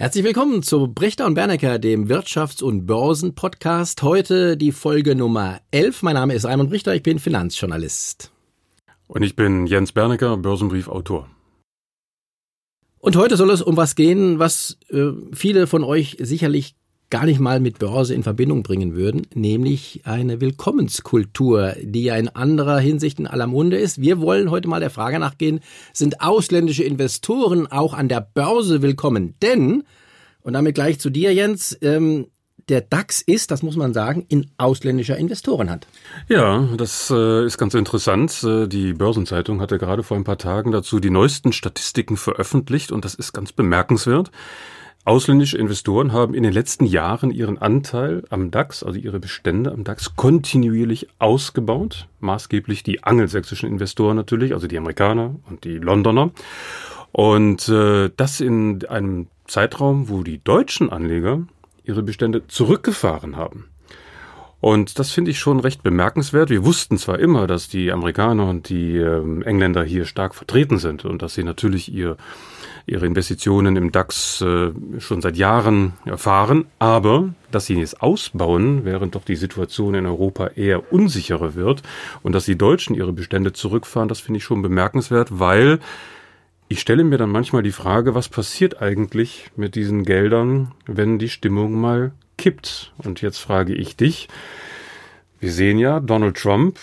Herzlich willkommen zu Brichter und Bernecker, dem Wirtschafts- und Börsen-Podcast. Heute die Folge Nummer 11. Mein Name ist Raimund Brichter, ich bin Finanzjournalist. Und ich bin Jens Bernecker, Börsenbriefautor. Und heute soll es um was gehen, was äh, viele von euch sicherlich gar nicht mal mit Börse in Verbindung bringen würden, nämlich eine Willkommenskultur, die ja in anderer Hinsicht in aller Munde ist. Wir wollen heute mal der Frage nachgehen, sind ausländische Investoren auch an der Börse willkommen? Denn, und damit gleich zu dir, Jens, ähm, der DAX ist, das muss man sagen, in ausländischer Investorenhand. Ja, das äh, ist ganz interessant. Äh, die Börsenzeitung hatte gerade vor ein paar Tagen dazu die neuesten Statistiken veröffentlicht und das ist ganz bemerkenswert. Ausländische Investoren haben in den letzten Jahren ihren Anteil am DAX, also ihre Bestände am DAX, kontinuierlich ausgebaut. Maßgeblich die angelsächsischen Investoren natürlich, also die Amerikaner und die Londoner. Und äh, das in einem Zeitraum, wo die deutschen Anleger ihre Bestände zurückgefahren haben. Und das finde ich schon recht bemerkenswert. Wir wussten zwar immer, dass die Amerikaner und die äh, Engländer hier stark vertreten sind und dass sie natürlich ihr ihre Investitionen im DAX äh, schon seit Jahren erfahren, aber dass sie es ausbauen, während doch die Situation in Europa eher unsicherer wird und dass die Deutschen ihre Bestände zurückfahren, das finde ich schon bemerkenswert, weil ich stelle mir dann manchmal die Frage, was passiert eigentlich mit diesen Geldern, wenn die Stimmung mal kippt? Und jetzt frage ich dich, wir sehen ja, Donald Trump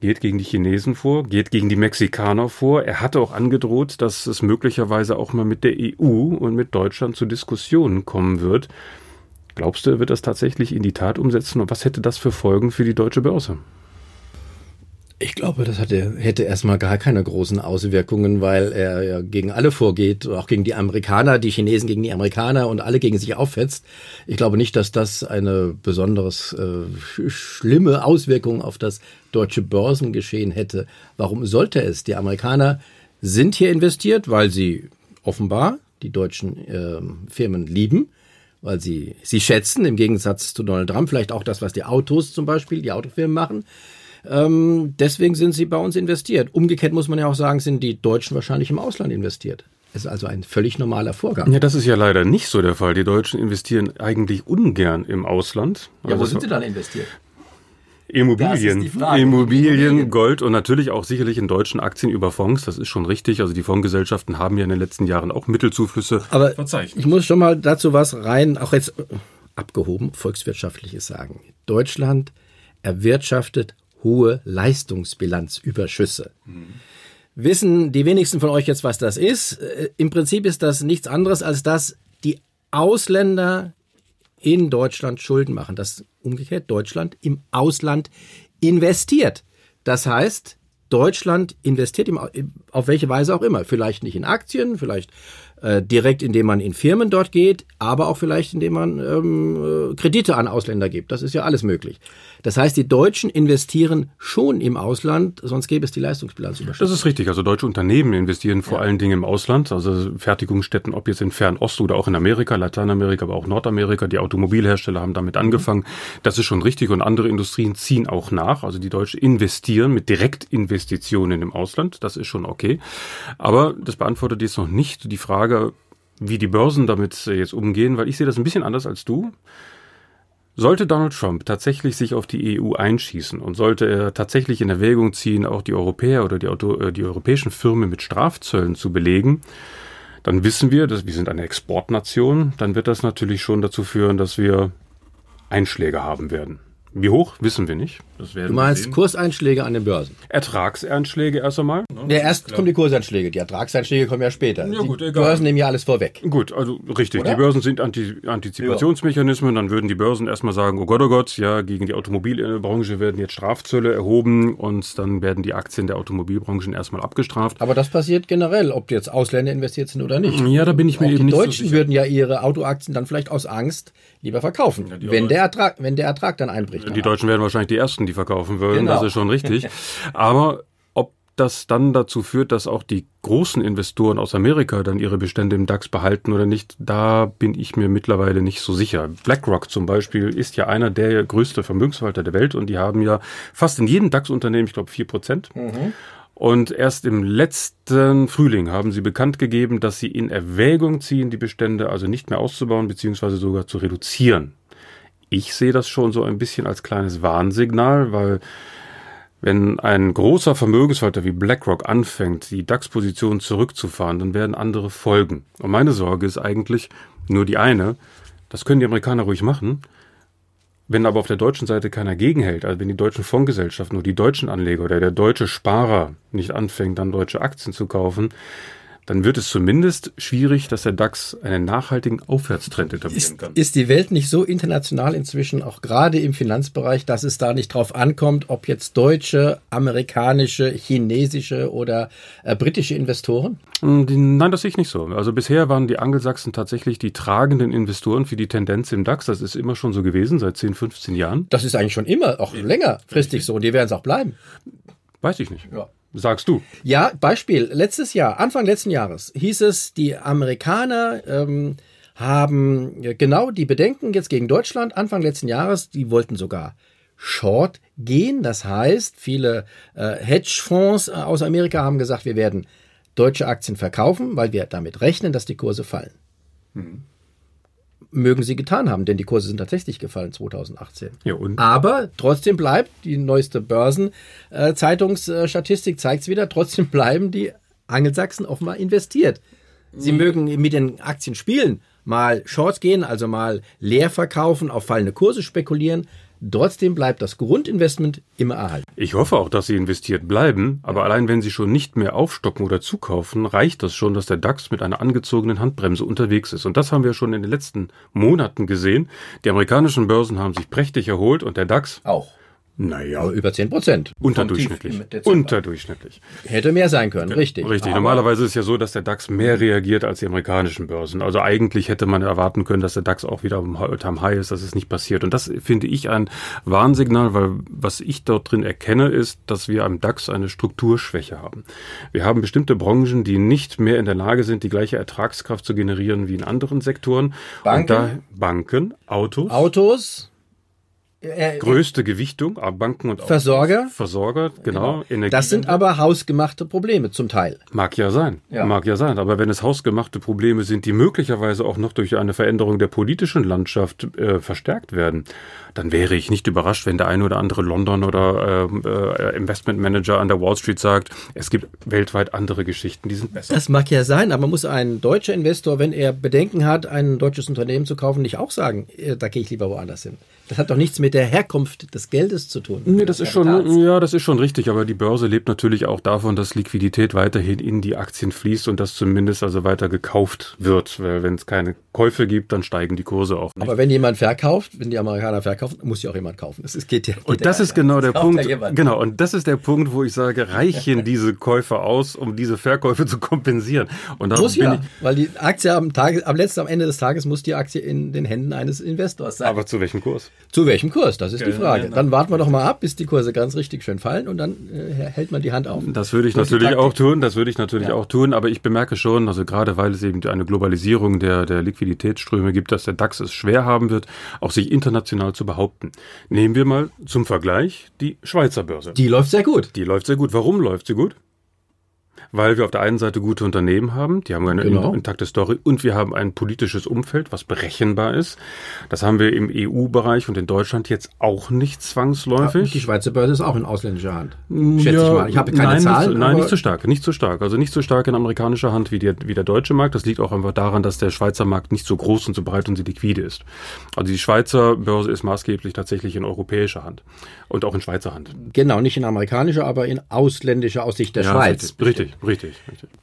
geht gegen die Chinesen vor, geht gegen die Mexikaner vor. Er hatte auch angedroht, dass es möglicherweise auch mal mit der EU und mit Deutschland zu Diskussionen kommen wird. Glaubst du, er wird das tatsächlich in die Tat umsetzen und was hätte das für Folgen für die deutsche Börse? Ich glaube, das hatte, hätte erstmal gar keine großen Auswirkungen, weil er ja gegen alle vorgeht, auch gegen die Amerikaner, die Chinesen gegen die Amerikaner und alle gegen sich auffetzt. Ich glaube nicht, dass das eine besonders äh, schlimme Auswirkung auf das deutsche Börsengeschehen hätte. Warum sollte es? Die Amerikaner sind hier investiert, weil sie offenbar die deutschen äh, Firmen lieben weil sie sie schätzen, im Gegensatz zu Donald Trump, vielleicht auch das, was die Autos zum Beispiel, die Autofirmen machen. Ähm, deswegen sind sie bei uns investiert. Umgekehrt muss man ja auch sagen, sind die Deutschen wahrscheinlich im Ausland investiert. Das ist also ein völlig normaler Vorgang. Ja, das ist ja leider nicht so der Fall. Die Deutschen investieren eigentlich ungern im Ausland. Ja, also wo sind sie dann investiert? Immobilien, Immobilien, Gold und natürlich auch sicherlich in deutschen Aktien über Fonds. Das ist schon richtig. Also die Fondsgesellschaften haben ja in den letzten Jahren auch Mittelzuflüsse Aber verzeichnet. Ich muss schon mal dazu was rein, auch jetzt abgehoben, volkswirtschaftliches sagen. Deutschland erwirtschaftet hohe Leistungsbilanzüberschüsse. Mhm. Wissen die wenigsten von euch jetzt, was das ist? Äh, Im Prinzip ist das nichts anderes, als dass die Ausländer in Deutschland Schulden machen. Das umgekehrt Deutschland im Ausland investiert. Das heißt, Deutschland investiert im, auf welche Weise auch immer. Vielleicht nicht in Aktien, vielleicht äh, direkt, indem man in Firmen dort geht, aber auch vielleicht, indem man ähm, äh, Kredite an Ausländer gibt. Das ist ja alles möglich. Das heißt, die Deutschen investieren schon im Ausland, sonst gäbe es die Leistungsbilanzüberschüsse. Das ist richtig. Also deutsche Unternehmen investieren vor ja. allen Dingen im Ausland, also Fertigungsstätten, ob jetzt in Fernost oder auch in Amerika, Lateinamerika, aber auch Nordamerika. Die Automobilhersteller haben damit angefangen. Das ist schon richtig und andere Industrien ziehen auch nach. Also die Deutschen investieren mit Direktinvestitionen im Ausland. Das ist schon okay. Aber das beantwortet jetzt noch nicht die Frage, wie die Börsen damit jetzt umgehen, weil ich sehe das ein bisschen anders als du. Sollte Donald Trump tatsächlich sich auf die EU einschießen und sollte er tatsächlich in Erwägung ziehen, auch die Europäer oder die, Auto, äh, die europäischen Firmen mit Strafzöllen zu belegen, dann wissen wir, dass wir sind eine Exportnation, dann wird das natürlich schon dazu führen, dass wir Einschläge haben werden. Wie hoch, wissen wir nicht. Du meinst Kurseinschläge an den Börsen? Ertragseinschläge erst einmal. Ja, erst kommen die Kurseinschläge. Die Ertragseinschläge kommen ja später. Ja, gut, die egal. Börsen nehmen ja alles vorweg. Gut, also richtig. Oder? Die Börsen sind Anti Antizipationsmechanismen. Dann würden die Börsen erstmal sagen, oh Gott, oh Gott, ja, gegen die Automobilbranche werden jetzt Strafzölle erhoben und dann werden die Aktien der Automobilbranchen erstmal abgestraft. Aber das passiert generell, ob jetzt Ausländer investiert sind oder nicht. Ja, da bin ich mir Auch eben die nicht Deutschen so würden ja ihre Autoaktien dann vielleicht aus Angst lieber verkaufen, ja, wenn, der Ertrag, wenn der Ertrag dann einbricht. Die Deutschen werden wahrscheinlich die Ersten, die verkaufen würden, genau. das ist schon richtig. Aber ob das dann dazu führt, dass auch die großen Investoren aus Amerika dann ihre Bestände im DAX behalten oder nicht, da bin ich mir mittlerweile nicht so sicher. BlackRock zum Beispiel ist ja einer der größten Vermögensverwalter der Welt und die haben ja fast in jedem DAX-Unternehmen, ich glaube, vier Prozent. Mhm. Und erst im letzten Frühling haben sie bekannt gegeben, dass sie in Erwägung ziehen, die Bestände also nicht mehr auszubauen beziehungsweise sogar zu reduzieren. Ich sehe das schon so ein bisschen als kleines Warnsignal, weil wenn ein großer Vermögensverwalter wie BlackRock anfängt, die DAX-Position zurückzufahren, dann werden andere folgen. Und meine Sorge ist eigentlich nur die eine, das können die Amerikaner ruhig machen, wenn aber auf der deutschen Seite keiner gegenhält, also wenn die deutschen Fondsgesellschaften oder die deutschen Anleger oder der deutsche Sparer nicht anfängt, dann deutsche Aktien zu kaufen, dann wird es zumindest schwierig, dass der DAX einen nachhaltigen Aufwärtstrend etablieren ist, kann. Ist die Welt nicht so international inzwischen, auch gerade im Finanzbereich, dass es da nicht drauf ankommt, ob jetzt deutsche, amerikanische, chinesische oder äh, britische Investoren? Hm, nein, das sehe ich nicht so. Also bisher waren die Angelsachsen tatsächlich die tragenden Investoren für die Tendenz im DAX. Das ist immer schon so gewesen, seit 10, 15 Jahren. Das ist eigentlich schon immer, auch längerfristig so und die werden es auch bleiben. Weiß ich nicht. Ja. Sagst du? Ja, Beispiel. Letztes Jahr, Anfang letzten Jahres, hieß es, die Amerikaner ähm, haben genau die Bedenken jetzt gegen Deutschland. Anfang letzten Jahres, die wollten sogar Short gehen. Das heißt, viele äh, Hedgefonds aus Amerika haben gesagt, wir werden deutsche Aktien verkaufen, weil wir damit rechnen, dass die Kurse fallen. Hm mögen sie getan haben, denn die Kurse sind tatsächlich gefallen 2018. Ja, und? Aber trotzdem bleibt, die neueste Börsenzeitungsstatistik zeigt es wieder, trotzdem bleiben die Angelsachsen offenbar investiert. Sie mhm. mögen mit den Aktien spielen, mal Shorts gehen, also mal leer verkaufen, auf fallende Kurse spekulieren, Trotzdem bleibt das Grundinvestment immer erhalten. Ich hoffe auch, dass Sie investiert bleiben, aber allein wenn Sie schon nicht mehr aufstocken oder zukaufen, reicht das schon, dass der DAX mit einer angezogenen Handbremse unterwegs ist. Und das haben wir schon in den letzten Monaten gesehen. Die amerikanischen Börsen haben sich prächtig erholt und der DAX auch. Naja. Über 10 Prozent. Unterdurchschnittlich. Unterdurchschnittlich. Hätte mehr sein können, richtig. Richtig. Aber Normalerweise ist es ja so, dass der DAX mehr reagiert als die amerikanischen Börsen. Also eigentlich hätte man erwarten können, dass der DAX auch wieder am High ist. Das ist nicht passiert. Und das finde ich ein Warnsignal, weil was ich dort drin erkenne, ist, dass wir am DAX eine Strukturschwäche haben. Wir haben bestimmte Branchen, die nicht mehr in der Lage sind, die gleiche Ertragskraft zu generieren wie in anderen Sektoren. Banken. Und da Banken, Autos. Autos. Äh, Größte Gewichtung, Banken und Versorger. Versorger, genau. genau. Das sind aber hausgemachte Probleme zum Teil. Mag ja sein, ja. mag ja sein. Aber wenn es hausgemachte Probleme sind, die möglicherweise auch noch durch eine Veränderung der politischen Landschaft äh, verstärkt werden, dann wäre ich nicht überrascht, wenn der eine oder andere London oder ähm, äh, Investmentmanager an der Wall Street sagt, es gibt weltweit andere Geschichten, die sind besser. Das mag ja sein, aber muss ein deutscher Investor, wenn er Bedenken hat, ein deutsches Unternehmen zu kaufen, nicht auch sagen, äh, da gehe ich lieber woanders hin. Das hat doch nichts mit der Herkunft des Geldes zu tun. Nee, das ist schon, ja, das ist schon richtig. Aber die Börse lebt natürlich auch davon, dass Liquidität weiterhin in die Aktien fließt und dass zumindest also weiter gekauft wird. Weil wenn es keine Käufe gibt, dann steigen die Kurse auch. Nicht. Aber wenn jemand verkauft, wenn die Amerikaner verkaufen, muss ja auch jemand kaufen. Es geht ja, geht und das ja ist genau der Punkt. Genau. Und das ist der Punkt, wo ich sage, reichen diese Käufe aus, um diese Verkäufe zu kompensieren? Und muss ja, ich, weil die Aktie am Tag, am letzten, am Ende des Tages muss die Aktie in den Händen eines Investors sein. Aber zu welchem Kurs? Zu welchem Kurs? Das ist die Frage. Dann warten wir doch mal ab, bis die Kurse ganz richtig schön fallen und dann äh, hält man die Hand auf. Das würde ich das natürlich auch tun. Das würde ich natürlich ja. auch tun. Aber ich bemerke schon, also gerade weil es eben eine Globalisierung der, der Liquiditätsströme gibt, dass der DAX es schwer haben wird, auch sich international zu behaupten. Nehmen wir mal zum Vergleich die Schweizer Börse. Die läuft sehr gut. Die läuft sehr gut. Warum läuft sie gut? Weil wir auf der einen Seite gute Unternehmen haben, die haben eine genau. intakte Story und wir haben ein politisches Umfeld, was berechenbar ist. Das haben wir im EU-Bereich und in Deutschland jetzt auch nicht zwangsläufig. Die Schweizer Börse ist auch in ausländischer Hand. Schätze ja, ich mal. Ich habe keine nein, Zahlen. Nicht, nein, nicht so stark, nicht so stark. Also nicht so stark in amerikanischer Hand wie, die, wie der deutsche Markt. Das liegt auch einfach daran, dass der Schweizer Markt nicht so groß und so breit und so liquide ist. Also die Schweizer Börse ist maßgeblich tatsächlich in europäischer Hand und auch in Schweizer Hand. Genau, nicht in amerikanischer, aber in ausländischer aus Sicht der ja, Schweiz. Richtig, richtig, richtig.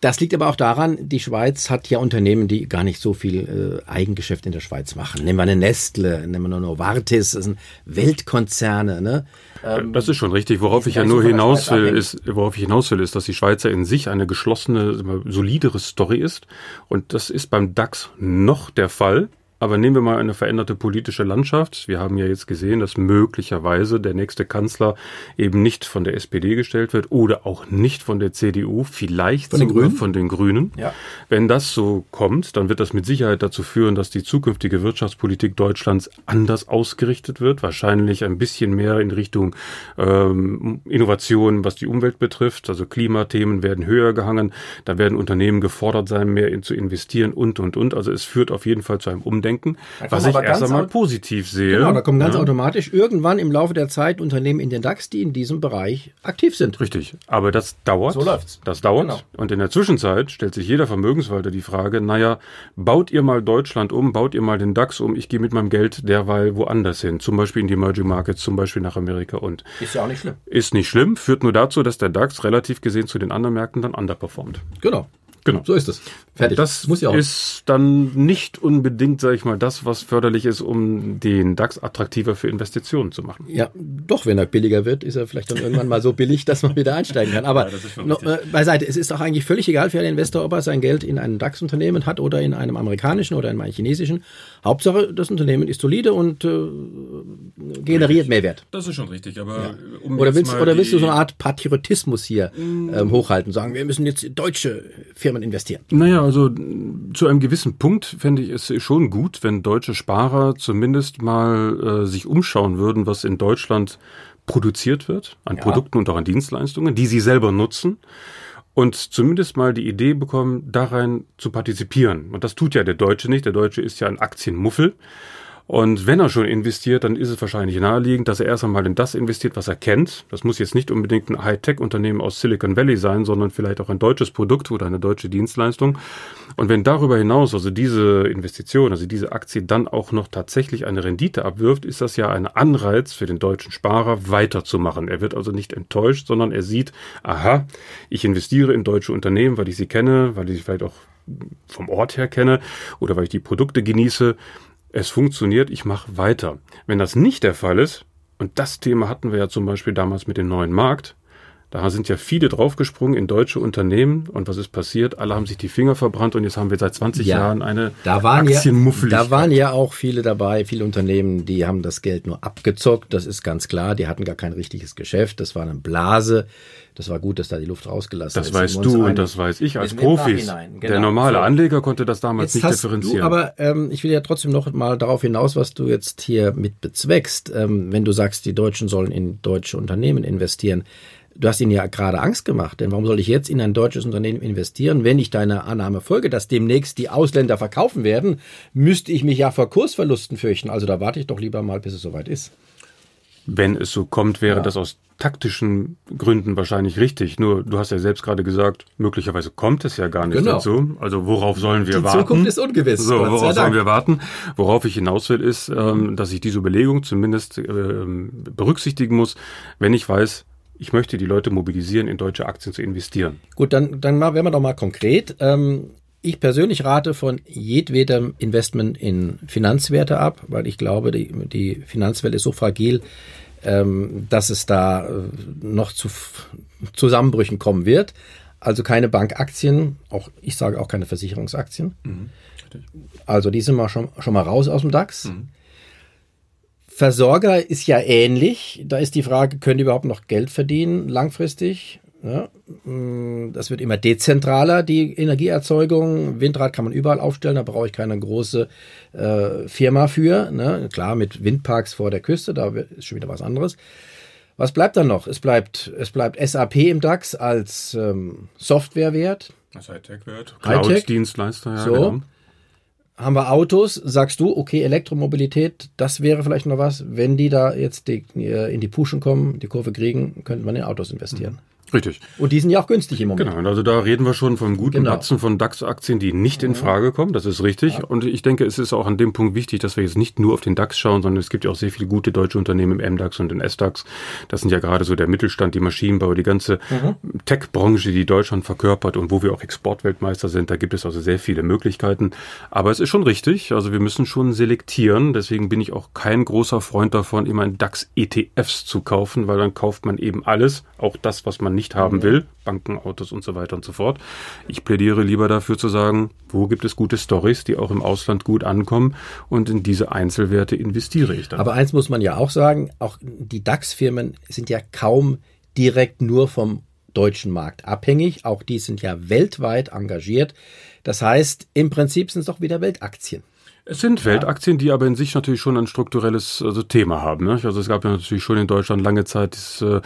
Das liegt aber auch daran, die Schweiz hat ja Unternehmen, die gar nicht so viel äh, Eigengeschäft in der Schweiz machen. Nehmen wir eine Nestle, nehmen wir eine Novartis, das sind Weltkonzerne. Ne? Ähm, das ist schon richtig. Worauf ich ja nur hinaus will, ist, worauf ich hinaus will, ist, dass die Schweizer in sich eine geschlossene, solidere Story ist. Und das ist beim DAX noch der Fall Aber nehmen wir mal eine veränderte politische Landschaft. Wir haben ja jetzt gesehen, dass möglicherweise der nächste Kanzler eben nicht von der SPD gestellt wird oder auch nicht von der CDU, vielleicht von den sogar Grünen? von den Grünen. Ja. Wenn das so kommt, dann wird das mit Sicherheit dazu führen, dass die zukünftige Wirtschaftspolitik Deutschlands anders ausgerichtet wird. Wahrscheinlich ein bisschen mehr in Richtung ähm, Innovation, was die Umwelt betrifft. Also Klimathemen werden höher gehangen. Da werden Unternehmen gefordert sein, mehr in, zu investieren und, und, und. Also es führt auf jeden Fall zu einem Umdenken, Kommen was ich erst einmal positiv sehe. Genau, da kommen ganz Ja. automatisch irgendwann im Laufe der Zeit Unternehmen in den DAX, die in diesem Bereich aktiv sind. Richtig, aber das dauert. So läuft's. Das dauert. Genau. Und in der Zwischenzeit stellt sich jeder Vermögensverwalter die Frage, naja, baut ihr mal Deutschland um, baut ihr mal den DAX um, ich gehe mit meinem Geld derweil woanders hin, zum Beispiel in die Emerging Markets, zum Beispiel nach Amerika und Ist ja auch nicht schlimm. ist nicht schlimm, führt nur dazu, dass der DAX relativ gesehen zu den anderen Märkten dann underperformt. Genau. Genau. So ist es. Fertig. Das muss ja auch. ist dann nicht unbedingt, sage ich mal, das, was förderlich ist, um den DAX attraktiver für Investitionen zu machen. Ja, doch, wenn er billiger wird, ist er vielleicht dann irgendwann mal so billig, dass man wieder einsteigen kann. Aber schon noch, äh, beiseite, es ist doch eigentlich völlig egal für einen Investor, ob er sein Geld in einem DAX-Unternehmen hat oder in einem amerikanischen oder in einem chinesischen. Hauptsache, das Unternehmen ist solide und äh, generiert Mehrwert. Das ist schon richtig, aber um Oder willst, oder willst du so eine Art Patriotismus hier ähm, hochhalten, sagen, wir müssen jetzt in deutsche Firmen investieren? Naja, also zu einem gewissen Punkt fände ich es schon gut, wenn deutsche Sparer zumindest mal äh, sich umschauen würden, was in Deutschland produziert wird, an Ja. Produkten und auch an Dienstleistungen, die sie selber nutzen. Und zumindest mal die Idee bekommen, darein zu partizipieren. Und das tut ja der Deutsche nicht. Der Deutsche ist ja ein Aktienmuffel. Und wenn er schon investiert, dann ist es wahrscheinlich naheliegend, dass er erst einmal in das investiert, was er kennt. Das muss jetzt nicht unbedingt ein Hightech-Unternehmen aus Silicon Valley sein, sondern vielleicht auch ein deutsches Produkt oder eine deutsche Dienstleistung. Und wenn darüber hinaus also diese Investition, also diese Aktie dann auch noch tatsächlich eine Rendite abwirft, ist das ja ein Anreiz für den deutschen Sparer weiterzumachen. Er wird also nicht enttäuscht, sondern er sieht, aha, ich investiere in deutsche Unternehmen, weil ich sie kenne, weil ich sie vielleicht auch vom Ort her kenne oder weil ich die Produkte genieße. Es funktioniert, ich mache weiter. Wenn das nicht der Fall ist, und das Thema hatten wir ja zum Beispiel damals mit dem neuen Markt, da sind ja viele draufgesprungen in deutsche Unternehmen und was ist passiert? Alle haben sich die Finger verbrannt und jetzt haben wir seit 20 Ja, Jahren eine Da waren, ja, da waren ja auch viele dabei, viele Unternehmen, die haben das Geld nur abgezockt, das ist ganz klar. Die hatten gar kein richtiges Geschäft, das war eine Blase. Das war gut, dass da die Luft rausgelassen das ist. weißt wir uns du und das weiß ich als Profis. Nachhinein, Der genau. normale So. Anleger konnte das damals Jetzt nicht differenzieren. Du, aber ähm, ich will ja trotzdem noch mal darauf hinaus, was du jetzt hier mit bezweckst. Ähm, wenn du sagst, die Deutschen sollen in deutsche Unternehmen investieren, du hast ihnen ja gerade Angst gemacht. Denn warum soll ich jetzt in ein deutsches Unternehmen investieren, wenn ich deine Annahme folge, dass demnächst die Ausländer verkaufen werden, müsste ich mich ja vor Kursverlusten fürchten. Also da warte ich doch lieber mal, bis es soweit ist. Wenn es so kommt, wäre das aus taktischen Gründen wahrscheinlich richtig. Nur, du hast ja selbst gerade gesagt, möglicherweise kommt es ja gar nicht Genau. dazu. Also worauf sollen wir Die warten? Zukunft ist ungewiss, So, worauf sollen Dank. wir warten? Worauf ich hinaus will, ist, ähm, dass ich diese Überlegung zumindest ähm, berücksichtigen muss, wenn ich weiß, ich möchte die Leute mobilisieren, in deutsche Aktien zu investieren. Gut, dann, dann mal, werden wir doch mal konkret. Ähm, ich persönlich rate von jedwedem Investment in Finanzwerte ab, weil ich glaube, die, die Finanzwelt ist so fragil, ähm, dass es da äh, noch zu Zusammenbrüchen kommen wird. Also keine Bankaktien, auch ich sage auch keine Versicherungsaktien. Also die sind mal schon, schon mal raus aus dem DAX. Versorger ist ja ähnlich. Da ist die Frage, können die überhaupt noch Geld verdienen langfristig? Ja, mh, das wird immer dezentraler, die Energieerzeugung. Windrad kann man überall aufstellen, da brauche ich keine große äh, Firma für. Ne? Klar, mit Windparks vor der Küste, da ist schon wieder was anderes. Was bleibt dann noch? Es bleibt, es bleibt SAP im DAX als ähm, Softwarewert. Das Hightech-Wert. Hightech. Cloud-Dienstleister, ja, So. genau. Haben wir Autos, sagst du, okay, Elektromobilität, das wäre vielleicht noch was. Wenn die da jetzt die, äh, in die Puschen kommen, die Kurve kriegen, könnte man in Autos investieren. Richtig. Und die sind ja auch günstig im Moment. Genau, also da reden wir schon vom guten Genau. Batzen von DAX-Aktien, die nicht in Frage kommen. Das ist richtig. Und ich denke, es ist auch an dem Punkt wichtig, dass wir jetzt nicht nur auf den DAX schauen, sondern es gibt ja auch sehr viele gute deutsche Unternehmen im MDAX und im SDAX. Das sind ja gerade so der Mittelstand, die Maschinenbau, die ganze Tech-Branche, die Deutschland verkörpert und wo wir auch Exportweltmeister sind. Da gibt es also sehr viele Möglichkeiten. Aber es ist schon richtig. Also wir müssen schon selektieren. Deswegen bin ich auch kein großer Freund davon, immer in DAX-ETFs zu kaufen, weil dann kauft man eben alles, auch das, was man nicht nicht haben will. Banken, Autos und so weiter und so fort. Ich plädiere lieber dafür zu sagen, wo gibt es gute Stories, die auch im Ausland gut ankommen und in diese Einzelwerte investiere ich dann. Aber eins muss man ja auch sagen, auch die DAX-Firmen sind ja kaum direkt nur vom deutschen Markt abhängig. Auch die sind ja weltweit engagiert. Das heißt, im Prinzip sind es doch wieder Weltaktien. Es sind Weltaktien, die aber in sich natürlich schon ein strukturelles also Thema haben. Ne? Also es gab ja natürlich schon in Deutschland lange Zeit, das, äh,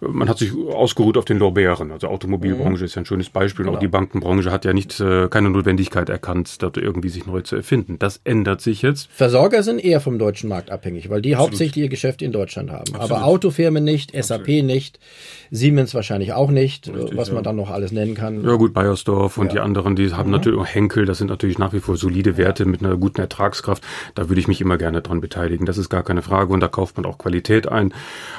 man hat sich ausgeruht auf den Lorbeeren. Also Automobilbranche mhm. ist ja ein schönes Beispiel. Genau. Auch die Bankenbranche hat ja nicht äh, keine Notwendigkeit erkannt, dort irgendwie sich neu zu erfinden. Das ändert sich jetzt. Versorger sind eher vom deutschen Markt abhängig, weil die Absolut. hauptsächlich ihr Geschäft in Deutschland haben. Absolut. Aber Autofirmen nicht, SAP Absolut. nicht, Siemens wahrscheinlich auch nicht, Richtig, was man ja. dann noch alles nennen kann. Ja gut, Bayersdorf und ja. die anderen, die haben mhm. natürlich auch Henkel, das sind natürlich nach wie vor solide Werte mit einer guten Ertragskraft. Da würde ich mich immer gerne dran beteiligen. Das ist gar keine Frage und da kauft man auch Qualität ein.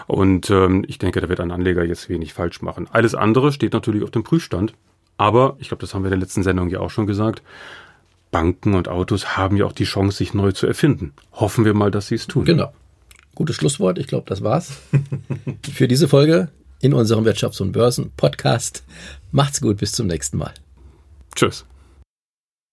Und ähm, ich denke, da wird ein Anleger jetzt wenig falsch machen. Alles andere steht natürlich auf dem Prüfstand. Aber, ich glaube, das haben wir in der letzten Sendung ja auch schon gesagt, Banken und Autos haben ja auch die Chance, sich neu zu erfinden. Hoffen wir mal, dass sie es tun. Genau. Gutes Schlusswort. Ich glaube, das war's für diese Folge in unserem Wirtschafts- und Börsen-Podcast. Macht's gut, bis zum nächsten Mal. Tschüss.